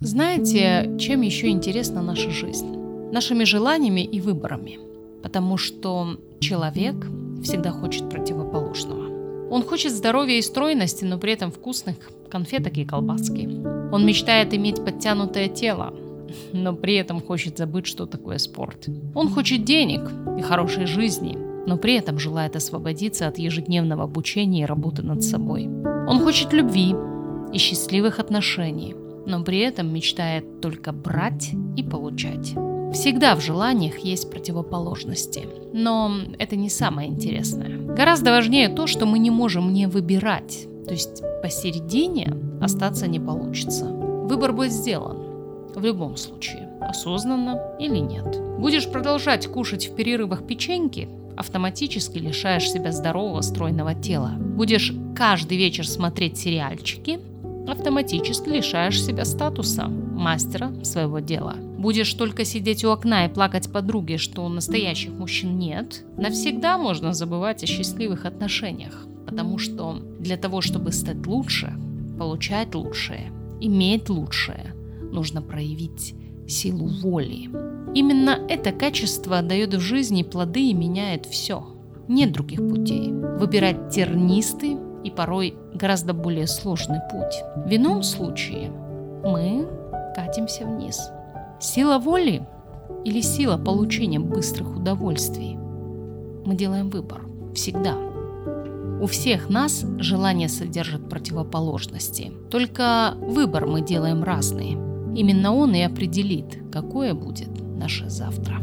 Знаете, чем еще интересна наша жизнь? Нашими желаниями и выборами. Потому что человек всегда хочет противоположного. Он хочет здоровья и стройности, но при этом вкусных конфеток и колбаски. Он мечтает иметь подтянутое тело, но при этом хочет забыть, что такое спорт. Он хочет денег и хорошей жизни, но при этом желает освободиться от ежедневного обучения и работы над собой. Он хочет любви и счастливых отношений, но при этом мечтает только брать и получать. Всегда в желаниях есть противоположности, но это не самое интересное. Гораздо важнее то, что мы не можем не выбирать, то есть посередине остаться не получится. Выбор будет сделан, в любом случае, осознанно или нет. Будешь продолжать кушать в перерывах печеньки, автоматически лишаешь себя здорового стройного тела. Будешь каждый вечер смотреть сериальчики, автоматически лишаешь себя статуса мастера своего дела. Будешь только сидеть у окна и плакать подруге, что настоящих мужчин нет, навсегда можно забывать о счастливых отношениях. Потому что для того, чтобы стать лучше, получать лучшее, иметь лучшее, нужно проявить силу воли. Именно это качество дает в жизни плоды и меняет все. Нет других путей. Выбирать тернистый и порой гораздо более сложный путь. В ином случае мы катимся вниз. Сила воли или сила получения быстрых удовольствий? Мы делаем выбор. Всегда. У всех нас желание содержит противоположности. Только выбор мы делаем разный. Именно он и определит, какое будет наше завтра.